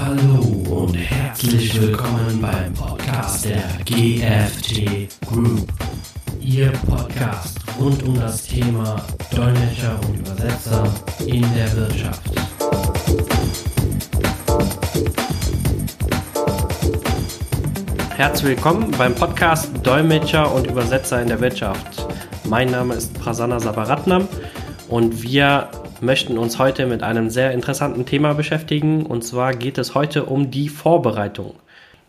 Hallo und herzlich willkommen beim Podcast der GFT Group. Ihr Podcast rund um das Thema Dolmetscher und Übersetzer in der Wirtschaft. Herzlich willkommen beim Podcast Dolmetscher und Übersetzer in der Wirtschaft. Mein Name ist Prasanna Sabaratnam und wir möchten uns heute mit einem sehr interessanten Thema beschäftigen. Und zwar geht es heute um die Vorbereitung.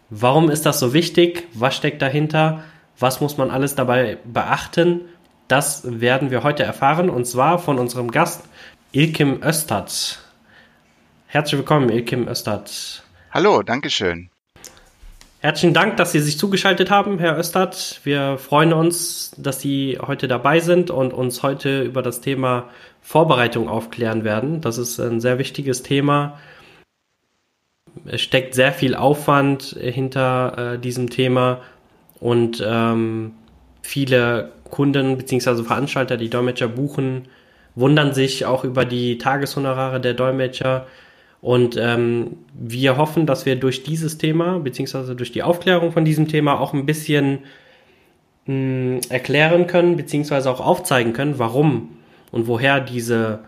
Warum ist das so wichtig? Was steckt dahinter? Was muss man alles dabei beachten? Das werden wir heute erfahren und zwar von unserem Gast Ilkim Östad. Herzlich willkommen, Ilkim Östad. Hallo, Dankeschön. Herzlichen Dank, dass Sie sich zugeschaltet haben, Herr Östert. Wir freuen uns, dass Sie heute dabei sind und uns heute über das Thema Vorbereitung aufklären werden. Das ist ein sehr wichtiges Thema. Es steckt sehr viel Aufwand hinter äh, diesem Thema und ähm, viele Kunden bzw. Veranstalter, die Dolmetscher buchen, wundern sich auch über die Tageshonorare der Dolmetscher und ähm, wir hoffen, dass wir durch dieses Thema, beziehungsweise durch die Aufklärung von diesem Thema auch ein bisschen mh, hm, erklären können, beziehungsweise auch aufzeigen können, warum und woher diese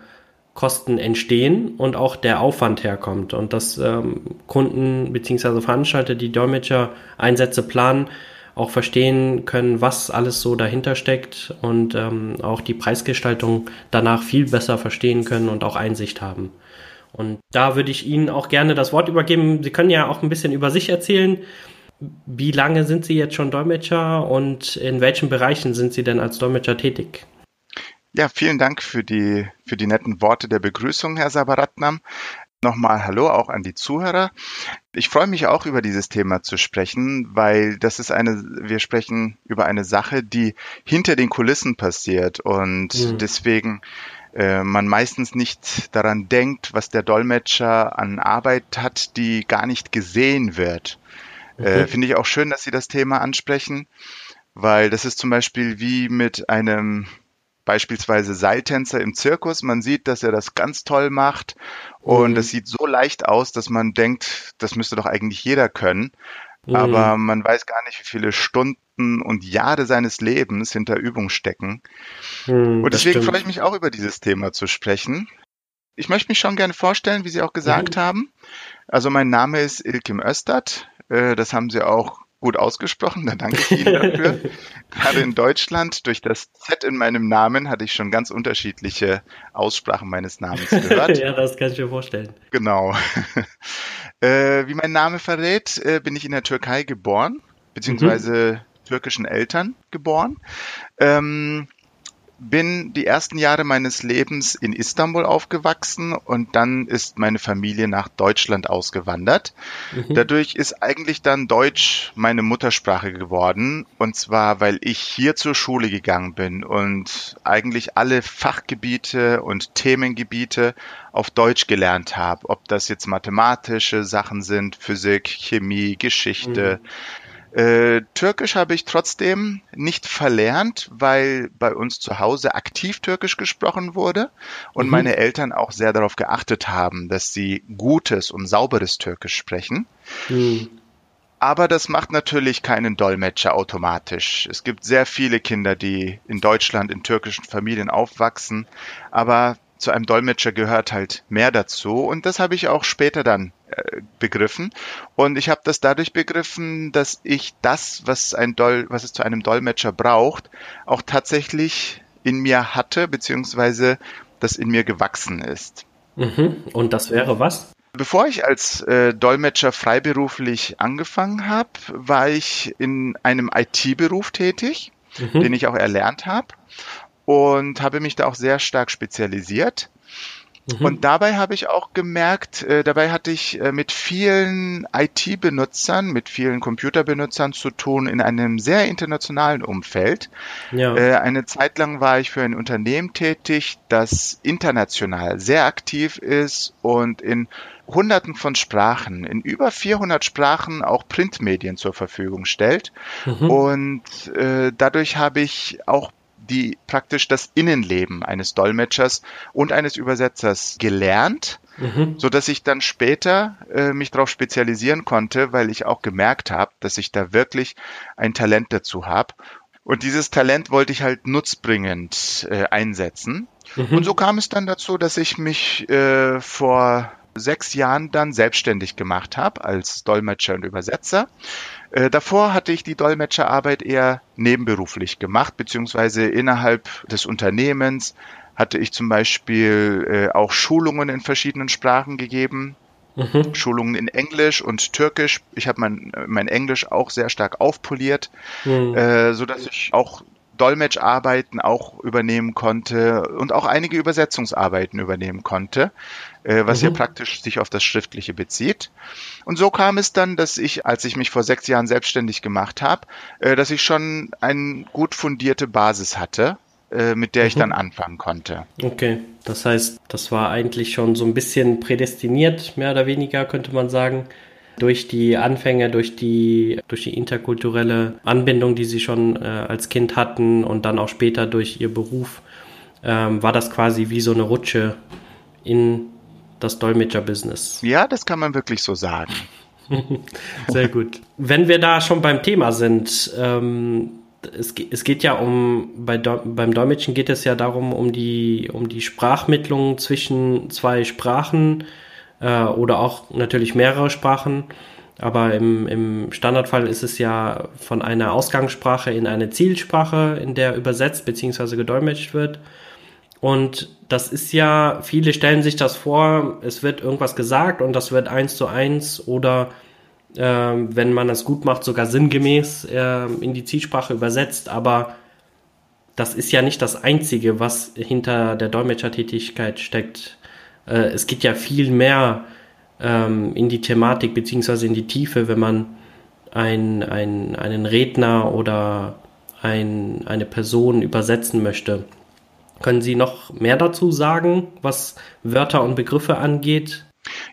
Kosten entstehen und auch der Aufwand herkommt. Und dass ähm, Kunden beziehungsweise Veranstalter, die Dolmetscher-Einsätze planen, auch verstehen können, was alles so dahinter steckt und ähm, auch die Preisgestaltung danach viel besser verstehen können und auch Einsicht haben. Und da würde ich Ihnen auch gerne das Wort übergeben. Sie können ja auch ein bisschen über sich erzählen. Wie lange sind Sie jetzt schon Dolmetscher und in welchen Bereichen sind Sie denn als Dolmetscher tätig? Ja, vielen Dank für die, für die netten Worte der Begrüßung, Herr Sabaratnam. Nochmal Hallo auch an die Zuhörer. Ich freue mich auch über dieses Thema zu sprechen, weil das ist eine, wir sprechen über eine Sache, die hinter den Kulissen passiert und mhm. deswegen äh, man meistens nicht daran denkt, was der Dolmetscher an Arbeit hat, die gar nicht gesehen wird. Okay. Äh, Finde ich auch schön, dass Sie das Thema ansprechen, weil das ist zum Beispiel wie mit einem beispielsweise Seiltänzer im Zirkus. Man sieht, dass er das ganz toll macht und es mhm. sieht so leicht aus, dass man denkt, das müsste doch eigentlich jeder können. Mhm. Aber man weiß gar nicht, wie viele Stunden und Jahre seines Lebens hinter Übung stecken. Mhm, und deswegen freue ich mich auch über dieses Thema zu sprechen. Ich möchte mich schon gerne vorstellen, wie Sie auch gesagt mhm. haben. Also mein Name ist Ilkim Östert. Äh, das haben Sie auch gut ausgesprochen, da danke ich Ihnen dafür. Gerade in Deutschland, durch das Z in meinem Namen, hatte ich schon ganz unterschiedliche Aussprachen meines Namens gehört. ja, das kann ich mir vorstellen. Genau. Äh, wie mein Name verrät, äh, bin ich in der Türkei geboren, beziehungsweise mhm. Türkischen Eltern geboren. Ähm, bin die ersten Jahre meines Lebens in Istanbul aufgewachsen und dann ist meine Familie nach Deutschland ausgewandert. Mhm. Dadurch ist eigentlich dann Deutsch meine Muttersprache geworden und zwar, weil ich hier zur Schule gegangen bin und eigentlich alle Fachgebiete und Themengebiete auf Deutsch gelernt habe, ob das jetzt mathematische Sachen sind, Physik, Chemie, Geschichte, mhm. Äh, Türkisch habe ich trotzdem nicht verlernt, weil bei uns zu Hause aktiv Türkisch gesprochen wurde und mhm. meine Eltern auch sehr darauf geachtet haben, dass sie gutes und sauberes Türkisch sprechen. Mhm. Aber das macht natürlich keinen Dolmetscher automatisch. Es gibt sehr viele Kinder, die in Deutschland in türkischen Familien aufwachsen, aber zu einem Dolmetscher gehört halt mehr dazu und das habe ich auch später dann begriffen und ich habe das dadurch begriffen, dass ich das, was ein Dol was es zu einem Dolmetscher braucht, auch tatsächlich in mir hatte beziehungsweise das in mir gewachsen ist. Mhm. Und das wäre was? Bevor ich als äh, Dolmetscher freiberuflich angefangen habe, war ich in einem IT-Beruf tätig, mhm. den ich auch erlernt habe und habe mich da auch sehr stark spezialisiert. Mhm. Und dabei habe ich auch gemerkt, äh, dabei hatte ich äh, mit vielen IT-Benutzern, mit vielen Computerbenutzern zu tun in einem sehr internationalen Umfeld. Ja. Äh, eine Zeit lang war ich für ein Unternehmen tätig, das international sehr aktiv ist und in Hunderten von Sprachen, in über 400 Sprachen auch Printmedien zur Verfügung stellt. Mhm. Und äh, dadurch habe ich auch die praktisch das Innenleben eines Dolmetschers und eines Übersetzers gelernt mhm. so dass ich dann später äh, mich darauf spezialisieren konnte, weil ich auch gemerkt habe, dass ich da wirklich ein Talent dazu habe. Und dieses Talent wollte ich halt nutzbringend äh, einsetzen. Mhm. Und so kam es dann dazu, dass ich mich äh, vor sechs Jahren dann selbstständig gemacht habe als Dolmetscher und Übersetzer. Äh, davor hatte ich die Dolmetscherarbeit eher nebenberuflich gemacht, beziehungsweise innerhalb des Unternehmens hatte ich zum Beispiel äh, auch Schulungen in verschiedenen Sprachen gegeben. Mhm. Schulungen in Englisch und Türkisch. Ich habe mein, mein Englisch auch sehr stark aufpoliert, mhm. äh, so dass ich auch Dolmetscharbeiten auch übernehmen konnte und auch einige Übersetzungsarbeiten übernehmen konnte, äh, was mhm. ja praktisch sich auf das Schriftliche bezieht. Und so kam es dann, dass ich, als ich mich vor sechs Jahren selbstständig gemacht habe, äh, dass ich schon eine gut fundierte Basis hatte, äh, mit der ich mhm. dann anfangen konnte. Okay, das heißt, das war eigentlich schon so ein bisschen prädestiniert, mehr oder weniger, könnte man sagen durch die Anfänge, durch die, durch die interkulturelle Anbindung, die sie schon äh, als Kind hatten und dann auch später durch ihr Beruf, ähm, war das quasi wie so eine Rutsche in das Dolmetscher-Business. Ja, das kann man wirklich so sagen. Sehr gut. Wenn wir da schon beim Thema sind, ähm, es, es, geht ja um, bei beim Dolmetschen geht es ja darum, um die, um die Sprachmittlung zwischen zwei Sprachen äh, oder auch natürlich mehrere Sprachen. Aber im, im Standardfall ist es ja von einer Ausgangssprache in eine Zielsprache, in der übersetzt bzw. gedolmetscht wird. Und das ist ja, viele stellen sich das vor, es wird irgendwas gesagt und das wird eins zu eins oder äh, wenn man es gut macht, sogar sinngemäß äh, in die Zielsprache übersetzt. Aber das ist ja nicht das Einzige, was hinter der Dolmetschertätigkeit steckt. Äh, es geht ja viel mehr ähm, in die Thematik beziehungsweise in die Tiefe, wenn man ein, ein, einen Redner oder ein, eine Person übersetzen möchte. Können Sie noch mehr dazu sagen, was Wörter und Begriffe angeht?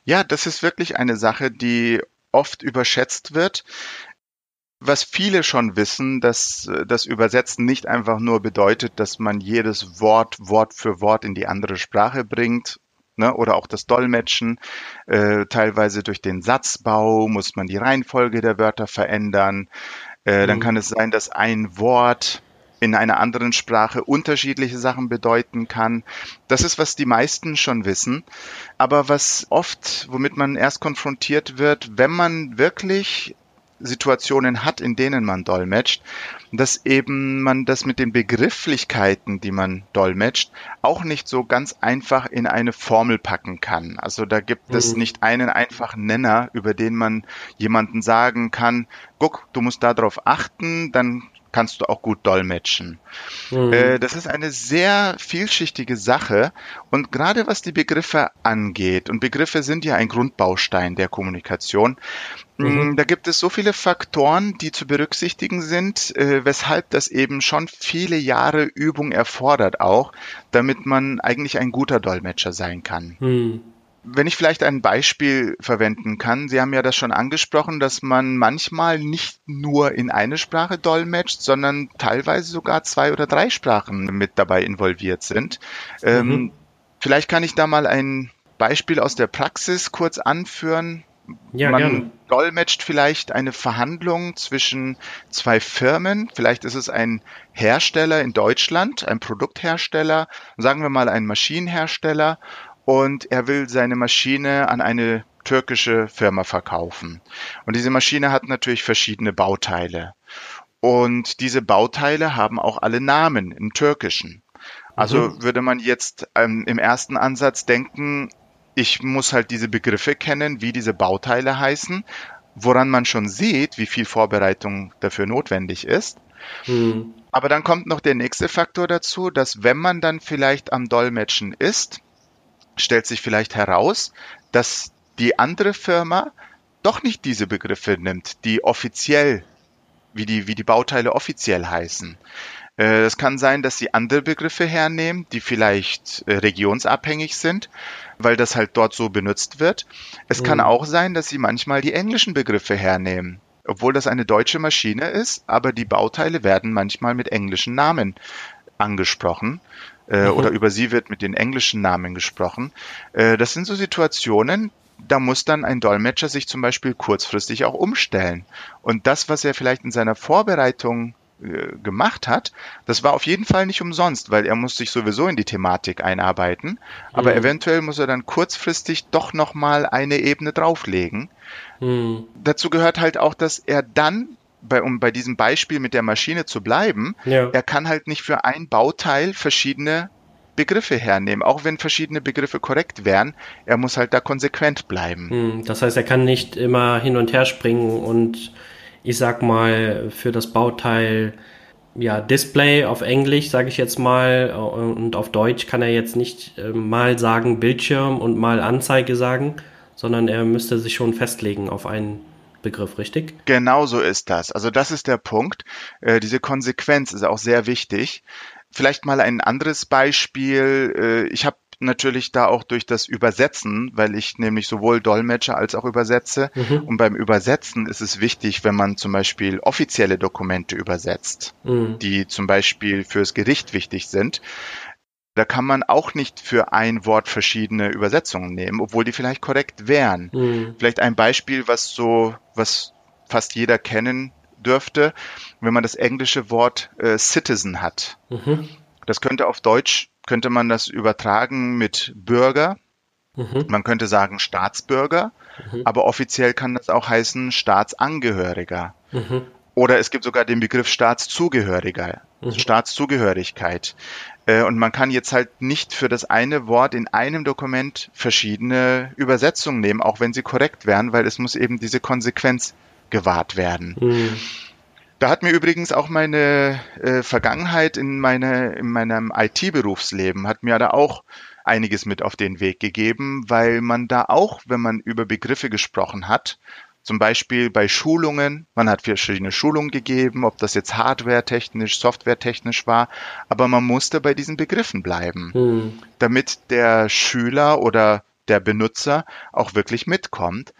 Ja, das ist wirklich eine Sache, die oft überschätzt wird. Was viele schon wissen, dass das Übersetzen nicht einfach nur bedeutet, dass man jedes Wort Wort für Wort in die andere Sprache bringt ne? oder auch das Dolmetschen. Äh, teilweise durch den Satzbau muss man die Reihenfolge der Wörter verändern. Äh, mhm. Dann kann es sein, dass ein Wort in einer anderen Sprache unterschiedliche Sachen bedeuten kann. Das ist, was die meisten schon wissen. Aber was oft, womit man erst konfrontiert wird, wenn man wirklich Situationen hat, in denen man dolmetscht, dass eben man das mit den Begrifflichkeiten, die man dolmetscht, auch nicht so ganz einfach in eine Formel packen kann. Also da gibt mhm. es nicht einen einfachen Nenner, über den man jemanden sagen kann, guck, du musst darauf achten, dann kannst du auch gut dolmetschen. Mhm. Äh, das ist eine sehr vielschichtige Sache und gerade was die Begriffe angeht, und Begriffe sind ja ein Grundbaustein der Kommunikation, mhm. Mm, da gibt es so viele Faktoren, die zu berücksichtigen sind, äh, weshalb das eben schon viele Jahre Übung erfordert auch, damit man eigentlich ein guter Dolmetscher sein kann. Mhm. Wenn ich vielleicht ein Beispiel verwenden kann, Sie haben ja das schon angesprochen, dass man manchmal nicht nur in eine Sprache dolmetscht, sondern teilweise sogar zwei oder drei Sprachen mit dabei involviert sind. Ähm, mhm. Ähm, vielleicht kann ich da mal ein Beispiel aus der Praxis kurz anführen. Ja, man gerne. dolmetscht vielleicht eine Verhandlung zwischen zwei Firmen. Vielleicht ist es ein Hersteller in Deutschland, ein Produkthersteller, sagen wir mal ein Maschinenhersteller und er will seine Maschine an eine türkische Firma verkaufen. Und diese Maschine hat natürlich verschiedene Bauteile. Und diese Bauteile haben auch alle Namen im Türkischen. Also mhm. würde man jetzt ähm, im ersten Ansatz denken, ich muss halt diese Begriffe kennen, wie diese Bauteile heißen, woran man schon sieht, wie viel Vorbereitung dafür notwendig ist. Mhm. Aber dann kommt noch der nächste Faktor dazu, dass wenn man dann vielleicht am Dolmetschen ist, stellt sich vielleicht heraus, dass die andere Firma doch nicht diese Begriffe nimmt, die offiziell, wie die, wie die Bauteile offiziell heißen. Äh, es kann sein, dass sie andere Begriffe hernehmen, die vielleicht äh, regionsabhängig sind, weil das halt dort so benutzt wird. Es mhm. kann auch sein, dass sie manchmal die englischen Begriffe hernehmen, obwohl das eine deutsche Maschine ist, aber die Bauteile werden manchmal mit englischen Namen angesprochen. Äh, mhm. oder über sie wird mit den englischen Namen gesprochen. Äh, das sind so Situationen, da muss dann ein Dolmetscher sich zum Beispiel kurzfristig auch umstellen. Und das, was er vielleicht in seiner Vorbereitung äh, gemacht hat, das war auf jeden Fall nicht umsonst, weil er muss sich sowieso in die Thematik einarbeiten, aber mhm. eventuell muss er dann kurzfristig doch noch mal eine Ebene drauflegen. Mhm. Dazu gehört halt auch, dass er dann bei, um bei diesem Beispiel mit der Maschine zu bleiben, ja. er kann halt nicht für ein Bauteil verschiedene Begriffe hernehmen, auch wenn verschiedene Begriffe korrekt wären. Er muss halt da konsequent bleiben. Hm, das heißt, er kann nicht immer hin und her springen und ich sag mal für das Bauteil ja, Display auf Englisch, sage ich jetzt mal, und auf Deutsch kann er jetzt nicht äh, mal sagen Bildschirm und mal Anzeige sagen, sondern er müsste sich schon festlegen auf einen Begriff, richtig? Genau so ist das. Also das ist der Punkt. Äh, diese Konsequenz ist auch sehr wichtig. Vielleicht mal ein anderes Beispiel. Äh, ich habe natürlich da auch durch das Übersetzen, weil ich nämlich sowohl Dolmetscher als auch übersetze. Mhm. Und beim Übersetzen ist es wichtig, wenn man zum Beispiel offizielle Dokumente übersetzt, mhm. die zum Beispiel fürs Gericht wichtig sind. Da kann man auch nicht für ein Wort verschiedene Übersetzungen nehmen, obwohl die vielleicht korrekt wären. Mhm. Vielleicht ein Beispiel, was so, was fast jeder kennen dürfte, wenn man das englische Wort äh, Citizen hat. Mhm. Das könnte auf Deutsch, könnte man das übertragen mit Bürger. Mhm. Man könnte sagen Staatsbürger, mhm. aber offiziell kann das auch heißen Staatsangehöriger. Mhm. Oder es gibt sogar den Begriff Staatszugehöriger, mhm. Staatszugehörigkeit. Äh, und man kann jetzt halt nicht für das eine Wort in einem Dokument verschiedene Übersetzungen nehmen, auch wenn sie korrekt wären, weil es muss eben diese Konsequenz gewahrt werden. Mhm. Da hat mir übrigens auch meine äh, Vergangenheit in, meine, in meinem IT-Berufsleben, hat mir da auch einiges mit auf den Weg gegeben, weil man da auch, wenn man über Begriffe gesprochen hat, zum Beispiel bei Schulungen, man hat verschiedene Schulungen gegeben, ob das jetzt hardware-technisch, software-technisch war, aber man musste bei diesen Begriffen bleiben, hm. damit der Schüler oder der Benutzer auch wirklich mitkommt.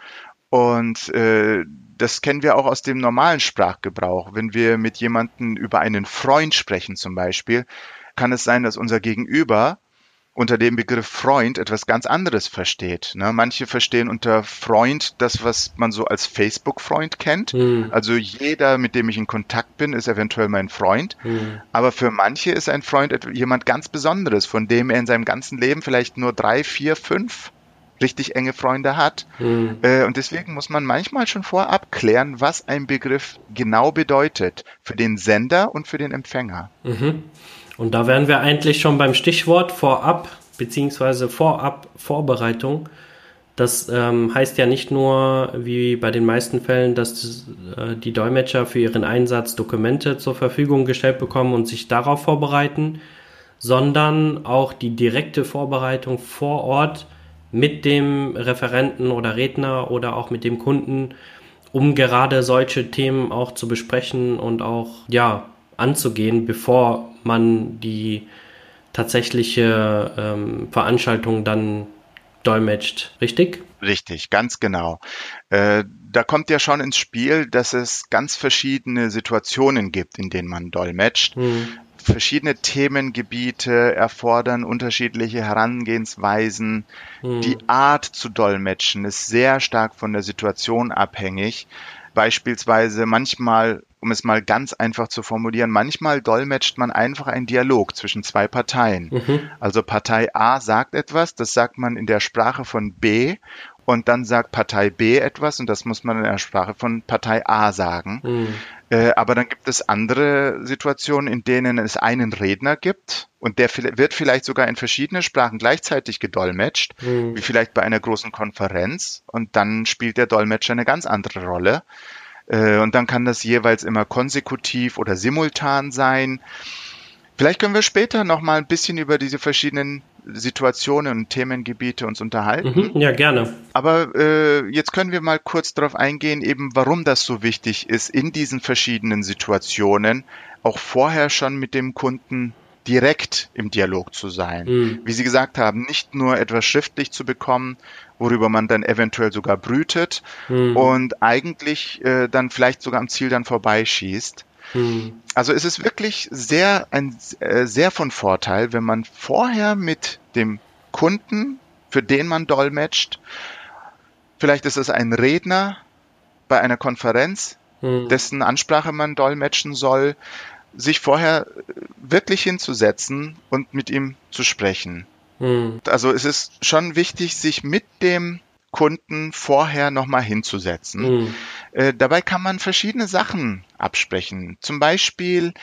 Und äh, das kennen wir auch aus dem normalen Sprachgebrauch. Wenn wir mit jemandem über einen Freund sprechen zum Beispiel, kann es sein, dass unser Gegenüber unter dem Begriff Freund etwas ganz anderes versteht. Ne? Manche verstehen unter Freund das, was man so als Facebook-Freund kennt. Hm. Also jeder, mit dem ich in Kontakt bin, ist eventuell mein Freund. Hm. Aber für manche ist ein Freund jemand ganz Besonderes, von dem er in seinem ganzen Leben vielleicht nur drei, vier, fünf richtig enge Freunde hat. Hm. Äh, und deswegen muss man manchmal schon vorab klären, was ein Begriff genau bedeutet für den Sender und für den Empfänger. Mhm. Und da wären wir eigentlich schon beim Stichwort vorab beziehungsweise vorab Vorbereitung. Das ähm, heißt ja nicht nur, wie bei den meisten Fällen, dass äh, die Dolmetscher für ihren Einsatz Dokumente zur Verfügung gestellt bekommen und sich darauf vorbereiten, sondern auch die direkte Vorbereitung vor Ort mit dem Referenten oder Redner oder auch mit dem Kunden, um gerade solche Themen auch zu besprechen und auch ja anzugehen, bevor man die tatsächliche ähm, Veranstaltung dann dolmetscht, richtig? Richtig, ganz genau. Äh, da kommt ja schon ins Spiel, dass es ganz verschiedene Situationen gibt, in denen man dolmetscht. Mhm. Verschiedene Themengebiete erfordern unterschiedliche Herangehensweisen. Mhm. Die Art zu dolmetschen ist sehr stark von der Situation abhängig. Beispielsweise manchmal um es mal ganz einfach zu formulieren, manchmal dolmetscht man einfach einen Dialog zwischen zwei Parteien. Mhm. Also Partei A sagt etwas, das sagt man in der Sprache von B und dann sagt Partei B etwas und das muss man in der Sprache von Partei A sagen. Mhm. Äh, aber dann gibt es andere Situationen, in denen es einen Redner gibt und der wird vielleicht sogar in verschiedene Sprachen gleichzeitig gedolmetscht, mhm. wie vielleicht bei einer großen Konferenz und dann spielt der Dolmetscher eine ganz andere Rolle. Äh, und dann kann das jeweils immer konsekutiv oder simultan sein. Vielleicht können wir später noch mal ein bisschen über diese verschiedenen Situationen und Themengebiete uns unterhalten. Mhm, ja, gerne. Aber äh, jetzt können wir mal kurz darauf eingehen, eben warum das so wichtig ist, in diesen verschiedenen Situationen auch vorher schon mit dem Kunden direkt im Dialog zu sein. Mhm. Wie Sie gesagt haben, nicht nur etwas schriftlich zu bekommen, worüber man dann eventuell sogar brütet mhm. und eigentlich äh, dann vielleicht sogar am Ziel dann vorbeischießt. Hm. Also es ist wirklich sehr, ein, äh, sehr von Vorteil, wenn man vorher mit dem Kunden, für den man dolmetscht, vielleicht ist es ein Redner bei einer Konferenz, hm. dessen Ansprache man dolmetschen soll, sich vorher wirklich hinzusetzen und mit ihm zu sprechen. Hm. Also es ist schon wichtig, sich mit dem Kunden vorher nochmal hinzusetzen. Hm. Äh, dabei kann man verschiedene Sachen absprechen. Zum Beispiel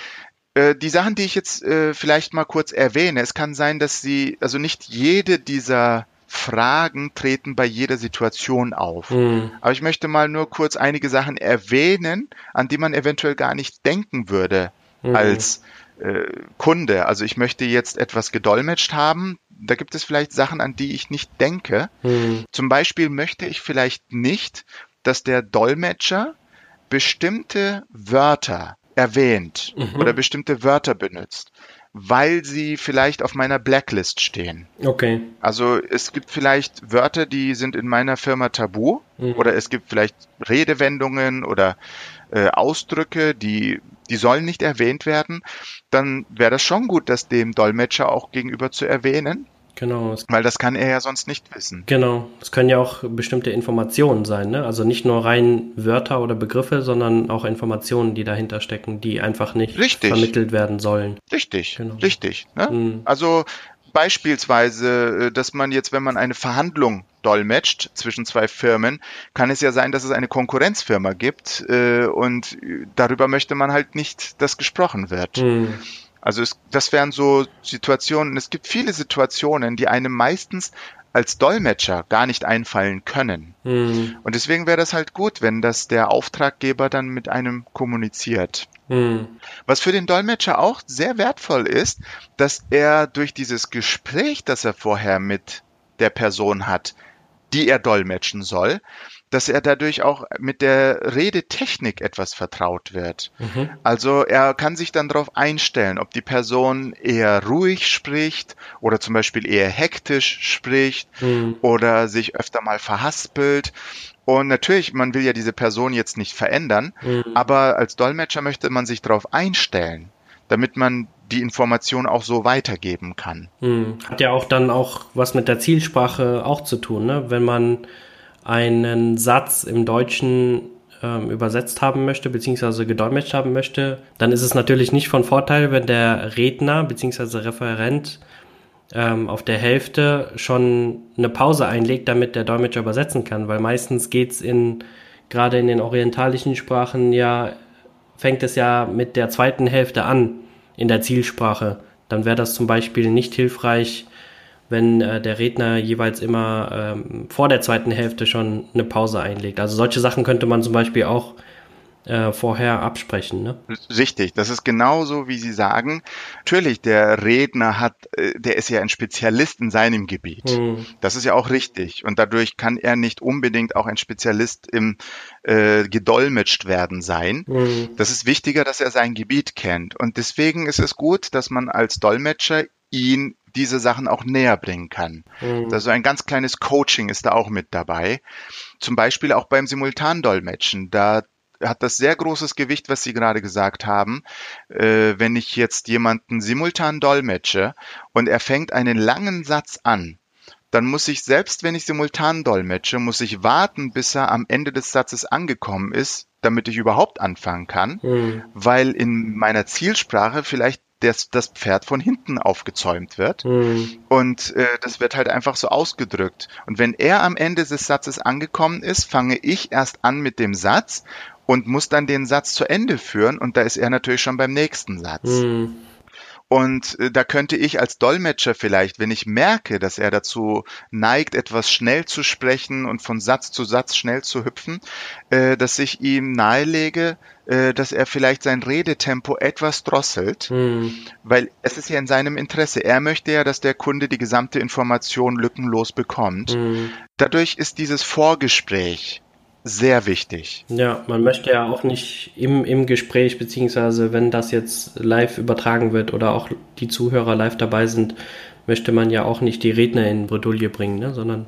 äh, die Sachen, die ich jetzt äh, vielleicht mal kurz erwähne. Es kann sein, dass sie, also nicht jede dieser Fragen treten bei jeder Situation auf. Mhm. Aber ich möchte mal nur kurz einige Sachen erwähnen, an die man eventuell gar nicht denken würde mhm. als äh, Kunde. Also ich möchte jetzt etwas gedolmetscht haben. Da gibt es vielleicht Sachen, an die ich nicht denke. Mhm. Zum Beispiel möchte ich vielleicht nicht, dass der Dolmetscher bestimmte Wörter erwähnt mhm. oder bestimmte Wörter benutzt weil sie vielleicht auf meiner Blacklist stehen. Okay. Also es gibt vielleicht Wörter, die sind in meiner Firma tabu mhm. oder es gibt vielleicht Redewendungen oder äh, Ausdrücke, die die sollen nicht erwähnt werden. Dann wäre das schon gut, das dem Dolmetscher auch gegenüber zu erwähnen. Genau. Weil das kann er ja sonst nicht wissen. Genau. Es können ja auch bestimmte Informationen sein, ne? Also nicht nur rein Wörter oder Begriffe, sondern auch Informationen, die dahinter stecken, die einfach nicht richtig. vermittelt werden sollen. Richtig, genau. richtig. Ne? Mhm. Also beispielsweise, äh, dass man jetzt, wenn man eine Verhandlung dolmetscht zwischen zwei Firmen, kann es ja sein, dass es eine Konkurrenzfirma gibt äh, und darüber möchte man halt nicht, dass gesprochen wird. Mhm. Also es, das wären so Situationen, es gibt viele Situationen, die einem meistens als Dolmetscher gar nicht einfallen können. Mhm. Und deswegen wäre das halt gut, wenn das der Auftraggeber dann mit einem kommuniziert. Mhm. Was für den Dolmetscher auch sehr wertvoll ist, dass er durch dieses Gespräch, das er vorher mit der Person hat, die er dolmetschen soll, dass er dadurch auch mit der Redetechnik etwas vertraut wird. Mhm. Also er kann sich dann darauf einstellen, ob die Person eher ruhig spricht oder zum Beispiel eher hektisch spricht mhm. oder sich öfter mal verhaspelt. Und natürlich, man will ja diese Person jetzt nicht verändern, mhm. aber als Dolmetscher möchte man sich darauf einstellen, damit man die Information auch so weitergeben kann. Mhm. Hat ja auch dann auch was mit der Zielsprache auch zu tun, ne? Wenn man einen Satz im Deutschen ähm, übersetzt haben möchte, beziehungsweise gedolmetscht haben möchte, dann ist es natürlich nicht von Vorteil, wenn der Redner, beziehungsweise Referent ähm, auf der Hälfte schon eine Pause einlegt, damit der Dolmetscher übersetzen kann, weil meistens geht's in, gerade in den orientalischen Sprachen ja, fängt es ja mit der zweiten Hälfte an, in der Zielsprache. Dann wäre das zum Beispiel nicht hilfreich, wenn äh, der Redner jeweils immer ähm, vor der zweiten Hälfte schon eine Pause einlegt. Also solche Sachen könnte man zum Beispiel auch äh, vorher absprechen. Ne? Richtig, das ist genauso, wie Sie sagen. Natürlich, der Redner hat, äh, der ist ja ein Spezialist in seinem Gebiet. Hm. Das ist ja auch richtig. Und dadurch kann er nicht unbedingt auch ein Spezialist im äh, gedolmetscht werden sein. Hm. Das ist wichtiger, dass er sein Gebiet kennt. Und deswegen ist es gut, dass man als Dolmetscher ihn diese Sachen auch näher bringen kann. Mhm. Also ein ganz kleines Coaching ist da auch mit dabei. Zum Beispiel auch beim Simultandolmetschen. Da hat das sehr großes Gewicht, was Sie gerade gesagt haben. Äh, wenn ich jetzt jemanden simultan dolmetsche und er fängt einen langen Satz an, dann muss ich, selbst wenn ich simultan dolmetsche, muss ich warten, bis er am Ende des Satzes angekommen ist, damit ich überhaupt anfangen kann, mhm. weil in meiner Zielsprache vielleicht das, das Pferd von hinten aufgezäumt wird. Mhm. Und äh, das wird halt einfach so ausgedrückt. Und wenn er am Ende des Satzes angekommen ist, fange ich erst an mit dem Satz und muss dann den Satz zu Ende führen. Und da ist er natürlich schon beim nächsten Satz. Mhm. Und äh, da könnte ich als Dolmetscher vielleicht, wenn ich merke, dass er dazu neigt, etwas schnell zu sprechen und von Satz zu Satz schnell zu hüpfen, äh, dass ich ihm nahelege, äh, dass er vielleicht sein Redetempo etwas drosselt, mhm. weil es ist ja in seinem Interesse. Er möchte ja, dass der Kunde die gesamte Information lückenlos bekommt. Mhm. Dadurch ist dieses Vorgespräch sehr wichtig. Ja, man möchte ja auch nicht im, im Gespräch, beziehungsweise wenn das jetzt live übertragen wird oder auch die Zuhörer live dabei sind, möchte man ja auch nicht die Redner in Bredouille bringen, ne? sondern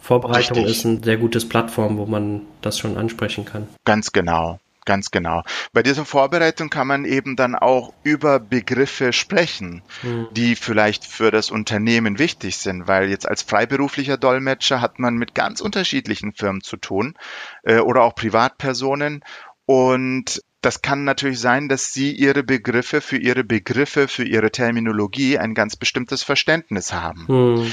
Vorbereitung Richtig. ist ein sehr gutes Plattform, wo man das schon ansprechen kann. Ganz genau. Ganz genau. Bei dieser Vorbereitung kann man eben dann auch über Begriffe sprechen, mhm. die vielleicht für das Unternehmen wichtig sind, weil jetzt als freiberuflicher Dolmetscher hat man mit ganz unterschiedlichen Firmen zu tun äh, oder auch Privatpersonen und das kann natürlich sein, dass Sie Ihre Begriffe für Ihre Begriffe, für Ihre Terminologie ein ganz bestimmtes Verständnis haben. Mhm.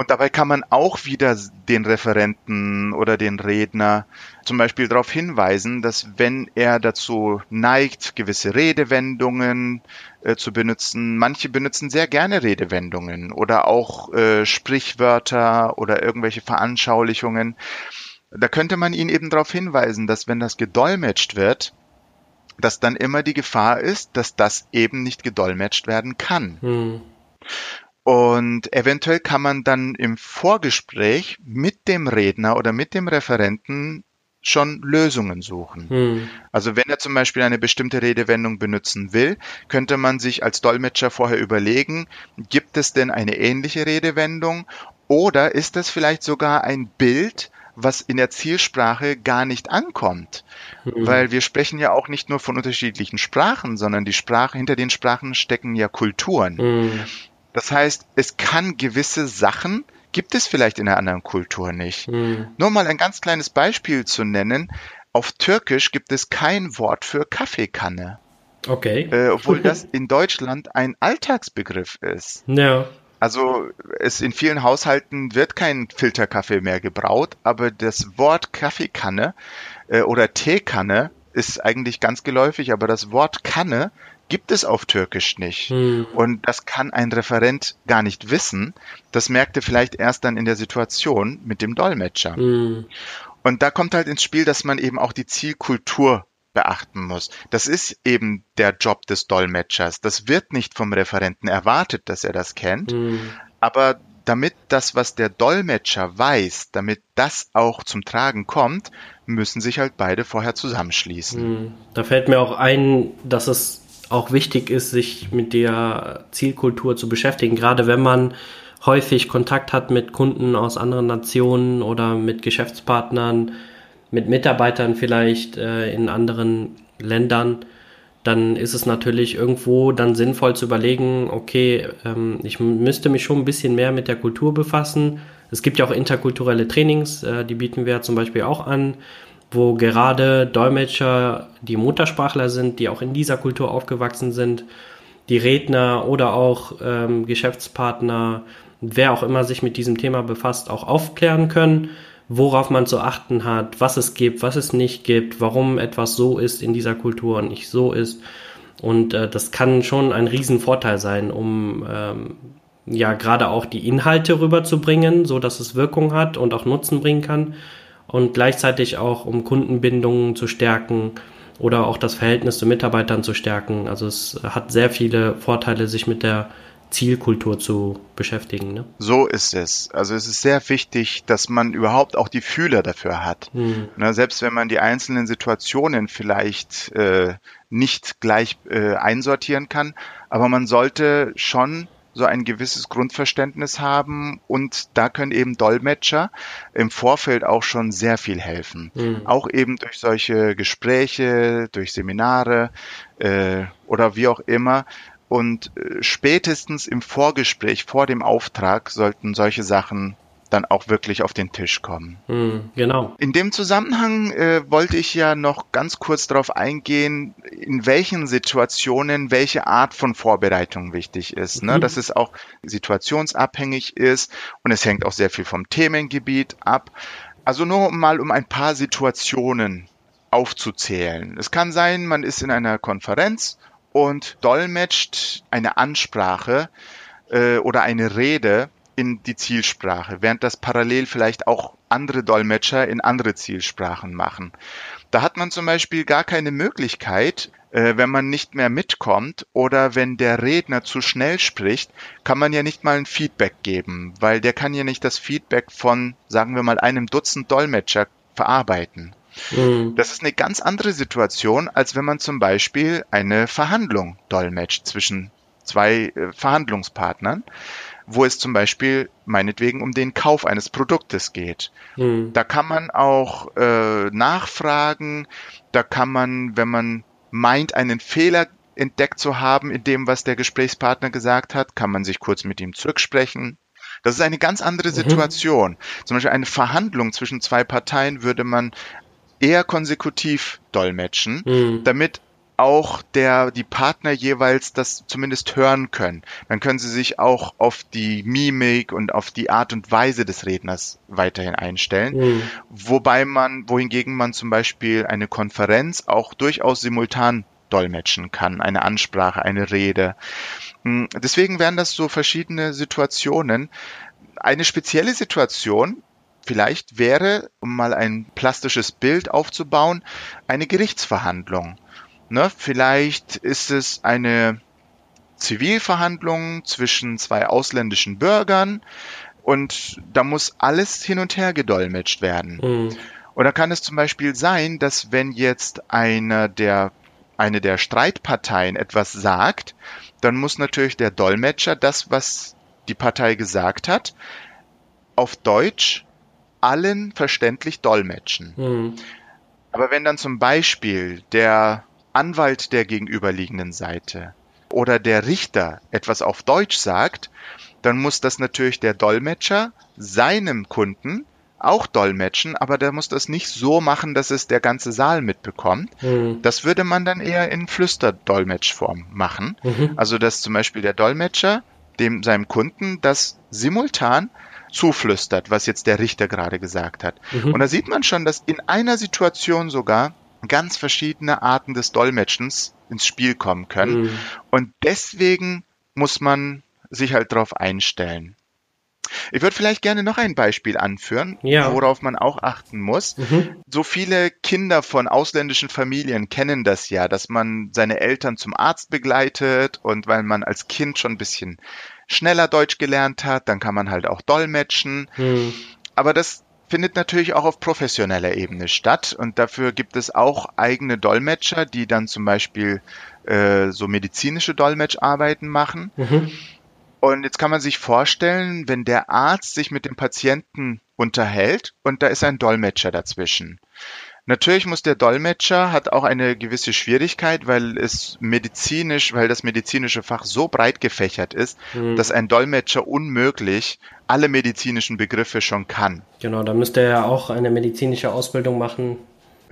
Und dabei kann man auch wieder den Referenten oder den Redner zum Beispiel darauf hinweisen, dass wenn er dazu neigt, gewisse Redewendungen äh, zu benutzen, manche benutzen sehr gerne Redewendungen oder auch äh, Sprichwörter oder irgendwelche Veranschaulichungen. Da könnte man ihn eben darauf hinweisen, dass wenn das gedolmetscht wird, dass dann immer die Gefahr ist, dass das eben nicht gedolmetscht werden kann. Hm. Und eventuell kann man dann im Vorgespräch mit dem Redner oder mit dem Referenten schon Lösungen suchen. Hm. Also wenn er zum Beispiel eine bestimmte Redewendung benutzen will, könnte man sich als Dolmetscher vorher überlegen, gibt es denn eine ähnliche Redewendung oder ist es vielleicht sogar ein Bild, was in der Zielsprache gar nicht ankommt. Mhm. Weil wir sprechen ja auch nicht nur von unterschiedlichen Sprachen, sondern die Sprache, hinter den Sprachen stecken ja Kulturen. Mhm. Das heißt, es kann gewisse Sachen, gibt es vielleicht in einer anderen Kultur nicht. Mhm. Nur mal ein ganz kleines Beispiel zu nennen. Auf Türkisch gibt es kein Wort für Kaffeekanne. Okay. Äh, obwohl das in Deutschland ein Alltagsbegriff ist. Ja. Also es in vielen Haushalten wird kein Filterkaffee mehr gebraut, aber das Wort Kaffeekanne äh, oder Teekanne ist eigentlich ganz geläufig, aber das Wort Kanne gibt es auf Türkisch nicht. Hm. Und das kann ein Referent gar nicht wissen. Das merkt er vielleicht erst dann in der Situation mit dem Dolmetscher. Hm. Und da kommt halt ins Spiel, dass man eben auch die Zielkultur beachten muss. Das ist eben der Job des Dolmetschers. Das wird nicht vom Referenten erwartet, dass er das kennt. Mhm. Aber damit das, was der Dolmetscher weiß, damit das auch zum Tragen kommt, müssen sich halt beide vorher zusammenschließen. Mhm. Da fällt mir auch ein, dass es auch wichtig ist, sich mit der Zielkultur zu beschäftigen, gerade wenn man häufig Kontakt hat mit Kunden aus anderen Nationen oder mit Geschäftspartnern, mit Mitarbeitern vielleicht äh, in anderen Ländern, dann ist es natürlich irgendwo dann sinnvoll zu überlegen, okay, ähm, ich müsste mich schon ein bisschen mehr mit der Kultur befassen. Es gibt ja auch interkulturelle Trainings, äh, die bieten wir zum Beispiel auch an, wo gerade Dolmetscher, die Muttersprachler sind, die auch in dieser Kultur aufgewachsen sind, die Redner oder auch ähm, Geschäftspartner, wer auch immer sich mit diesem Thema befasst, auch aufklären können worauf man zu achten hat, was es gibt, was es nicht gibt, warum etwas so ist in dieser Kultur und nicht so ist. Und äh, das kann schon ein Riesenvorteil sein, um ähm, ja gerade auch die Inhalte rüberzubringen, so dass es Wirkung hat und auch Nutzen bringen kann und gleichzeitig auch um Kundenbindungen zu stärken oder auch das Verhältnis zu Mitarbeitern zu stärken. Also es hat sehr viele Vorteile, sich mit der Zielkultur zu beschäftigen. Ne? So ist es. Also es ist sehr wichtig, dass man überhaupt auch die Fühler dafür hat. Hm. Na, selbst wenn man die einzelnen Situationen vielleicht äh, nicht gleich äh, einsortieren kann, aber man sollte schon so ein gewisses Grundverständnis haben und da können eben Dolmetscher im Vorfeld auch schon sehr viel helfen. Mhm. Auch eben durch solche Gespräche, durch Seminare äh, oder wie auch immer, und äh, spätestens im Vorgespräch, vor dem Auftrag, sollten solche Sachen dann auch wirklich auf den Tisch kommen. Mm, genau. In dem Zusammenhang äh, wollte ich ja noch ganz kurz darauf eingehen, in welchen Situationen welche Art von Vorbereitung wichtig ist. Ne? Mhm. Dass es auch situationsabhängig ist und es hängt auch sehr viel vom Themengebiet ab. Also nur mal um ein paar Situationen aufzuzählen. Es kann sein, man ist in einer Konferenz und dolmetscht eine Ansprache äh, oder eine Rede in die Zielsprache, während das parallel vielleicht auch andere Dolmetscher in andere Zielsprachen machen. Da hat man zum Beispiel gar keine Möglichkeit, äh, wenn man nicht mehr mitkommt oder wenn der Redner zu schnell spricht, kann man ja nicht mal ein Feedback geben, weil der kann ja nicht das Feedback von, sagen wir mal, einem Dutzend Dolmetscher verarbeiten. Mhm. Das ist eine ganz andere Situation, als wenn man zum Beispiel eine Verhandlung dolmetscht zwischen zwei äh, Verhandlungspartnern, wo es zum Beispiel meinetwegen um den Kauf eines Produktes geht. Hm. Da kann man auch äh, nachfragen, da kann man, wenn man meint, einen Fehler entdeckt zu haben in dem, was der Gesprächspartner gesagt hat, kann man sich kurz mit ihm zurücksprechen. Das ist eine ganz andere mhm. Situation. Mhm. Zum Beispiel eine Verhandlung zwischen zwei Parteien würde man eher konsekutiv dolmetschen, mhm. damit auch der, die Partner jeweils das zumindest hören können. Dann können sie sich auch auf die Mimik und auf die Art und Weise des Redners weiterhin einstellen. Mhm. Wobei man, wohingegen man zum Beispiel eine Konferenz auch durchaus simultan dolmetschen kann, eine Ansprache, eine Rede. Hm, deswegen wären das so verschiedene Situationen. Eine spezielle Situation vielleicht wäre, um mal ein plastisches Bild aufzubauen, eine Gerichtsverhandlung. Ne? Vielleicht ist es eine Zivilverhandlung zwischen zwei ausländischen Bürgern und da muss alles hin und her gedolmetscht werden. Mhm. Und da kann es zum Beispiel sein, dass wenn jetzt einer der eine der Streitparteien etwas sagt, dann muss natürlich der Dolmetscher das, was die Partei gesagt hat, auf Deutsch allen verständlich dolmetschen. Mhm. Aber wenn dann zum Beispiel der Anwalt der gegenüberliegenden Seite oder der Richter etwas auf Deutsch sagt, dann muss das natürlich der Dolmetscher seinem Kunden auch dolmetschen, aber der muss das nicht so machen, dass es der ganze Saal mitbekommt. Mhm. Das würde man dann eher in Flüsterdolmetschform machen. Mhm. Also dass zum Beispiel der Dolmetscher dem seinem Kunden das simultan zuflüstert, was jetzt der Richter gerade gesagt hat. Mhm. Und da sieht man schon, dass in einer Situation sogar ganz verschiedene Arten des Dolmetschens ins Spiel kommen können. Mhm. Und deswegen muss man sich halt darauf einstellen. Ich würde vielleicht gerne noch ein Beispiel anführen, ja. worauf man auch achten muss. Mhm. So viele Kinder von ausländischen Familien kennen das ja, dass man seine Eltern zum Arzt begleitet und weil man als Kind schon ein bisschen schneller Deutsch gelernt hat, dann kann man halt auch dolmetschen. Mhm. Aber das findet natürlich auch auf professioneller Ebene statt und dafür gibt es auch eigene Dolmetscher, die dann zum Beispiel äh, so medizinische Dolmetscharbeiten machen. Mhm. Und jetzt kann man sich vorstellen, wenn der Arzt sich mit dem Patienten unterhält und da ist ein Dolmetscher dazwischen. Natürlich muss der Dolmetscher hat auch eine gewisse Schwierigkeit, weil es medizinisch, weil das medizinische Fach so breit gefächert ist, mhm. dass ein Dolmetscher unmöglich alle medizinischen Begriffe schon kann. Genau, da müsste er ja auch eine medizinische Ausbildung machen.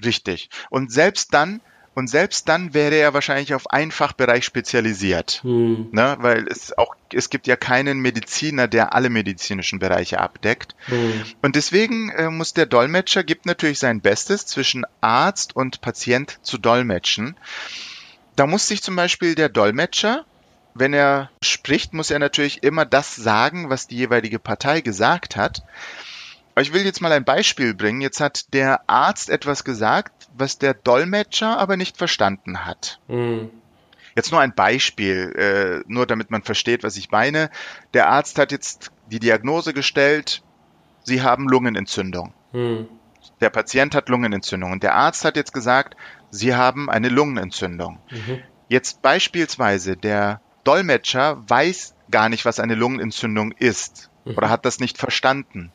Richtig. Und selbst dann und selbst dann wäre er wahrscheinlich auf einen Fachbereich spezialisiert. Hm. Ne? Weil es auch, es gibt ja keinen Mediziner, der alle medizinischen Bereiche abdeckt. Hm. Und deswegen äh, muss der Dolmetscher, gibt natürlich sein Bestes, zwischen Arzt und Patient zu dolmetschen. Da muss sich zum Beispiel der Dolmetscher, wenn er spricht, muss er natürlich immer das sagen, was die jeweilige Partei gesagt hat. Aber ich will jetzt mal ein Beispiel bringen. Jetzt hat der Arzt etwas gesagt, was der Dolmetscher aber nicht verstanden hat. Mhm. Jetzt nur ein Beispiel, äh, nur damit man versteht, was ich meine. Der Arzt hat jetzt die Diagnose gestellt, Sie haben Lungenentzündung. Mhm. Der Patient hat Lungenentzündung und der Arzt hat jetzt gesagt, Sie haben eine Lungenentzündung. Mhm. Jetzt beispielsweise der Dolmetscher weiß gar nicht, was eine Lungenentzündung ist mhm. oder hat das nicht verstanden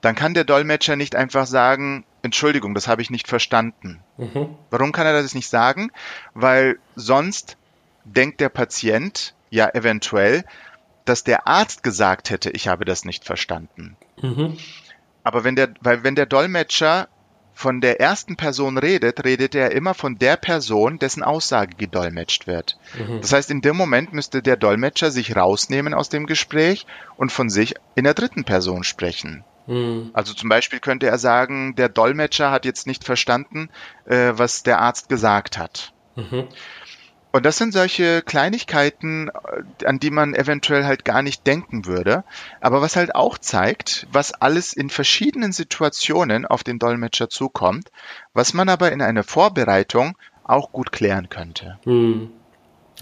dann kann der Dolmetscher nicht einfach sagen, Entschuldigung, das habe ich nicht verstanden. Mhm. Warum kann er das nicht sagen? Weil sonst denkt der Patient ja eventuell, dass der Arzt gesagt hätte, ich habe das nicht verstanden. Mhm. Aber wenn der, weil wenn der Dolmetscher von der ersten Person redet, redet er immer von der Person, dessen Aussage gedolmetscht wird. Mhm. Das heißt, in dem Moment müsste der Dolmetscher sich rausnehmen aus dem Gespräch und von sich in der dritten Person sprechen. Mhm. Also zum Beispiel könnte er sagen, der Dolmetscher hat jetzt nicht verstanden, äh, was der Arzt gesagt hat. Mhm. Und das sind solche Kleinigkeiten, äh, an die man eventuell halt gar nicht denken würde, aber was halt auch zeigt, was alles in verschiedenen Situationen auf den Dolmetscher zukommt, was man aber in einer Vorbereitung auch gut klären könnte. Mhm.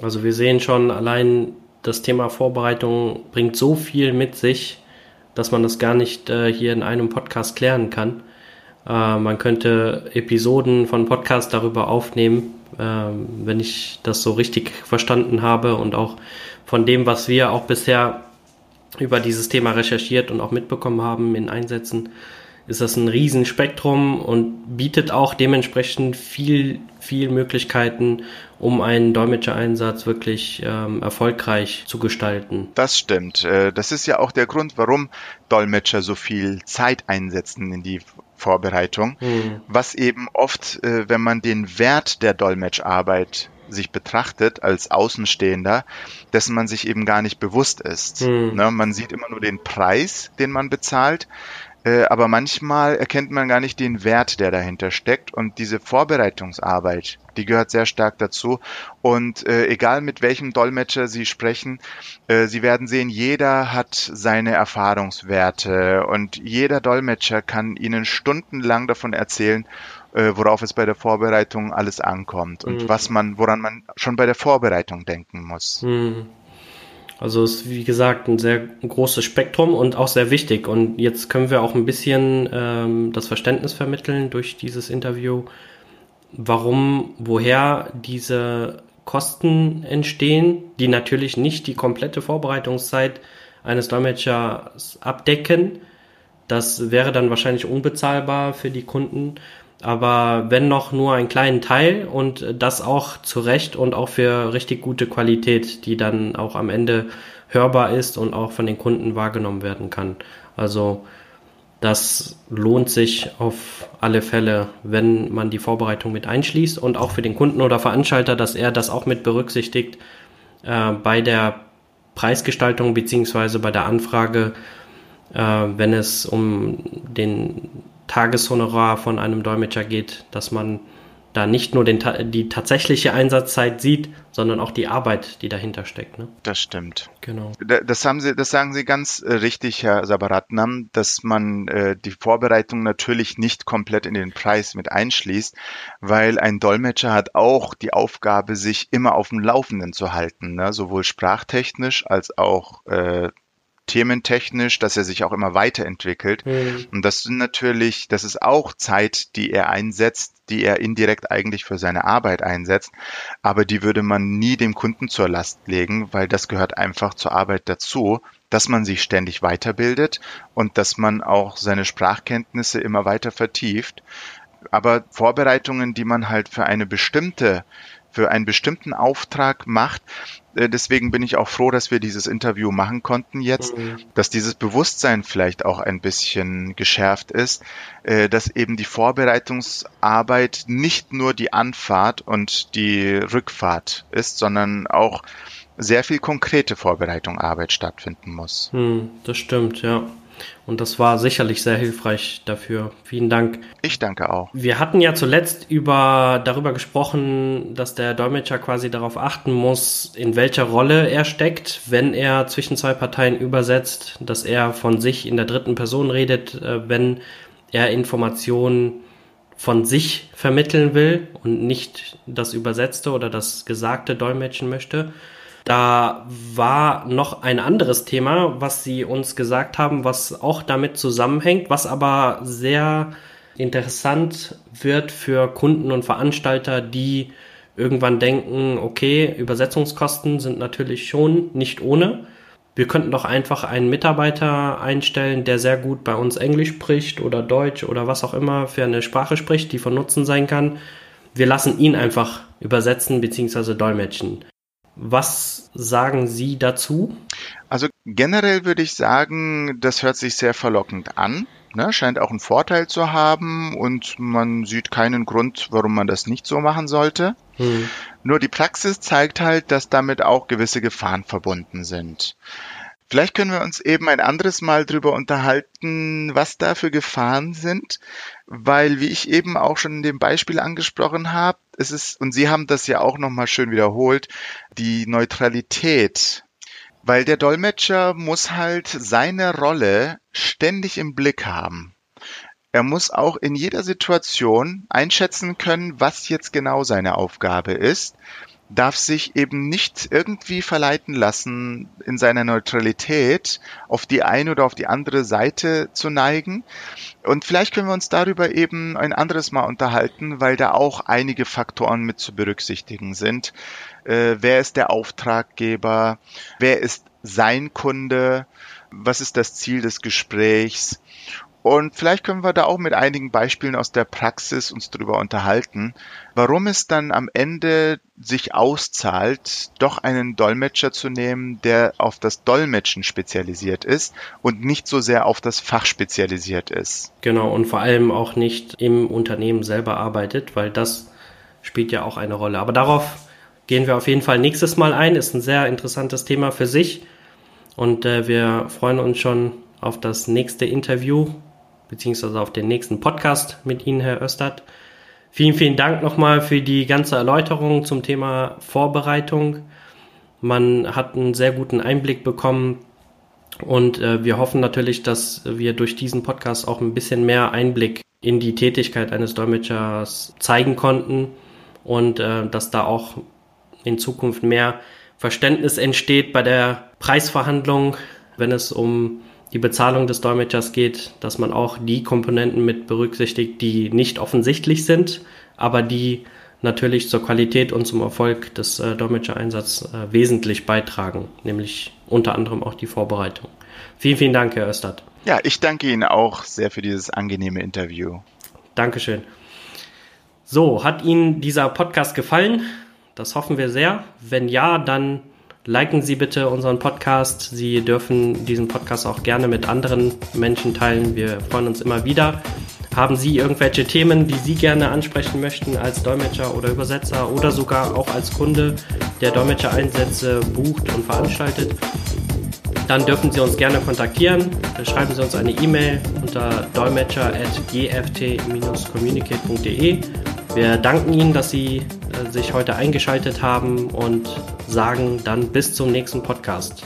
Also wir sehen schon, allein das Thema Vorbereitung bringt so viel mit sich, dass man das gar nicht äh, hier in einem Podcast klären kann. Äh, man könnte Episoden von Podcasts darüber aufnehmen, äh, wenn ich das so richtig verstanden habe und auch von dem, was wir auch bisher über dieses Thema recherchiert und auch mitbekommen haben in Einsätzen, ist das ein Riesenspektrum und bietet auch dementsprechend viel, viel Möglichkeiten, um einen Dolmetschereinsatz wirklich ähm, erfolgreich zu gestalten. Das stimmt. Äh, das ist ja auch der Grund, warum Dolmetscher so viel Zeit einsetzen in die Vorbereitung, hm. was eben oft, äh, wenn man den Wert der Dolmetscharbeit sich betrachtet als Außenstehender, dessen man sich eben gar nicht bewusst ist. Hm. Ne, man sieht immer nur den Preis, den man bezahlt, aber manchmal erkennt man gar nicht den Wert, der dahinter steckt. Und diese Vorbereitungsarbeit, die gehört sehr stark dazu. Und äh, egal mit welchem Dolmetscher Sie sprechen, äh, Sie werden sehen, jeder hat seine Erfahrungswerte und jeder Dolmetscher kann Ihnen stundenlang davon erzählen, äh, worauf es bei der Vorbereitung alles ankommt und mhm. was man, woran man schon bei der Vorbereitung denken muss. Mhm. Also ist wie gesagt ein sehr großes Spektrum und auch sehr wichtig. Und jetzt können wir auch ein bisschen ähm, das Verständnis vermitteln durch dieses Interview, warum, woher diese Kosten entstehen, die natürlich nicht die komplette Vorbereitungszeit eines Dolmetschers abdecken. Das wäre dann wahrscheinlich unbezahlbar für die Kunden aber wenn noch nur einen kleinen Teil und das auch zu Recht und auch für richtig gute Qualität, die dann auch am Ende hörbar ist und auch von den Kunden wahrgenommen werden kann. Also das lohnt sich auf alle Fälle, wenn man die Vorbereitung mit einschließt und auch für den Kunden oder Veranstalter, dass er das auch mit berücksichtigt äh, bei der Preisgestaltung beziehungsweise bei der Anfrage, äh, wenn es um den Tageshonorar von einem Dolmetscher geht, dass man da nicht nur den, die tatsächliche Einsatzzeit sieht, sondern auch die Arbeit, die dahinter steckt. Ne? Das stimmt. Genau. Das haben Sie, das sagen Sie ganz äh, richtig, Herr Sabaratnam, dass man äh, die Vorbereitung natürlich nicht komplett in den Preis mit einschließt, weil ein Dolmetscher hat auch die Aufgabe, sich immer auf dem Laufenden zu halten, ne? sowohl sprachtechnisch als auch äh, thementechnisch, dass er sich auch immer weiterentwickelt. Mhm. Und das sind natürlich, das ist auch Zeit, die er einsetzt, die er indirekt eigentlich für seine Arbeit einsetzt. Aber die würde man nie dem Kunden zur Last legen, weil das gehört einfach zur Arbeit dazu, dass man sich ständig weiterbildet und dass man auch seine Sprachkenntnisse immer weiter vertieft. Aber Vorbereitungen, die man halt für eine bestimmte für einen bestimmten Auftrag macht, deswegen bin ich auch froh, dass wir dieses Interview machen konnten jetzt, mhm. dass dieses Bewusstsein vielleicht auch ein bisschen geschärft ist, äh, dass eben die Vorbereitungsarbeit nicht nur die Anfahrt und die Rückfahrt ist, sondern auch sehr viel konkrete Vorbereitung Arbeit stattfinden muss. Hm, das stimmt, ja. Und das war sicherlich sehr hilfreich dafür. Vielen Dank. Ich danke auch. Wir hatten ja zuletzt über, darüber gesprochen, dass der Dolmetscher quasi darauf achten muss, in welcher Rolle er steckt, wenn er zwischen zwei Parteien übersetzt, dass er von sich in der dritten Person redet, äh, wenn er Informationen von sich vermitteln will und nicht das Übersetzte oder das Gesagte dolmetschen möchte. Da war noch ein anderes Thema, was Sie uns gesagt haben, was auch damit zusammenhängt, was aber sehr interessant wird für Kunden und Veranstalter, die irgendwann denken, okay, Übersetzungskosten sind natürlich schon nicht ohne. Wir könnten doch einfach einen Mitarbeiter einstellen, der sehr gut bei uns Englisch spricht oder Deutsch oder was auch immer für eine Sprache spricht, die von Nutzen sein kann. Wir lassen ihn einfach übersetzen bzw. dolmetschen. Was sagen Sie dazu? Also generell würde ich sagen, das hört sich sehr verlockend an. Ne, scheint auch einen Vorteil zu haben und man sieht keinen Grund, warum man das nicht so machen sollte. Hm. Nur die Praxis zeigt halt, dass damit auch gewisse Gefahren verbunden sind. Vielleicht können wir uns eben ein anderes Mal drüber unterhalten, was da für Gefahren sind, weil, wie ich eben auch schon in dem Beispiel angesprochen habe, es ist, und Sie haben das ja auch nochmal schön wiederholt, die Neutralität. Weil der Dolmetscher muss halt seine Rolle ständig im Blick haben. Er muss auch in jeder Situation einschätzen können, was jetzt genau seine Aufgabe ist darf sich eben nicht irgendwie verleiten lassen, in seiner Neutralität auf die eine oder auf die andere Seite zu neigen. Und vielleicht können wir uns darüber eben ein anderes Mal unterhalten, weil da auch einige Faktoren mit zu berücksichtigen sind. Äh, wer ist der Auftraggeber? Wer ist sein Kunde? Was ist das Ziel des Gesprächs? Und vielleicht können wir da auch mit einigen Beispielen aus der Praxis uns darüber unterhalten, warum es dann am Ende sich auszahlt, doch einen Dolmetscher zu nehmen, der auf das Dolmetschen spezialisiert ist und nicht so sehr auf das Fach spezialisiert ist. Genau, und vor allem auch nicht im Unternehmen selber arbeitet, weil das spielt ja auch eine Rolle. Aber darauf gehen wir auf jeden Fall nächstes Mal ein. Ist ein sehr interessantes Thema für sich. Und äh, wir freuen uns schon auf das nächste Interview beziehungsweise auf den nächsten Podcast mit Ihnen, Herr Östert. Vielen, vielen Dank nochmal für die ganze Erläuterung zum Thema Vorbereitung. Man hat einen sehr guten Einblick bekommen und äh, wir hoffen natürlich, dass wir durch diesen Podcast auch ein bisschen mehr Einblick in die Tätigkeit eines Dolmetschers zeigen konnten und äh, dass da auch in Zukunft mehr Verständnis entsteht bei der Preisverhandlung, wenn es um die Bezahlung des Dolmetschers geht, dass man auch die Komponenten mit berücksichtigt, die nicht offensichtlich sind, aber die natürlich zur Qualität und zum Erfolg des äh, Dolmetschereinsatzes äh, wesentlich beitragen, nämlich unter anderem auch die Vorbereitung. Vielen, vielen Dank, Herr Östert. Ja, ich danke Ihnen auch sehr für dieses angenehme Interview. Dankeschön. So, hat Ihnen dieser Podcast gefallen? Das hoffen wir sehr. Wenn ja, dann Liken Sie bitte unseren Podcast. Sie dürfen diesen Podcast auch gerne mit anderen Menschen teilen. Wir freuen uns immer wieder. Haben Sie irgendwelche Themen, die Sie gerne ansprechen möchten als Dolmetscher oder Übersetzer oder sogar auch als Kunde, der Dolmetschereinsätze bucht und veranstaltet? Dann dürfen Sie uns gerne kontaktieren. Schreiben Sie uns eine E-Mail unter dolmetscher.gft-communicate.de. Wir danken Ihnen, dass Sie sich heute eingeschaltet haben und sagen dann bis zum nächsten Podcast.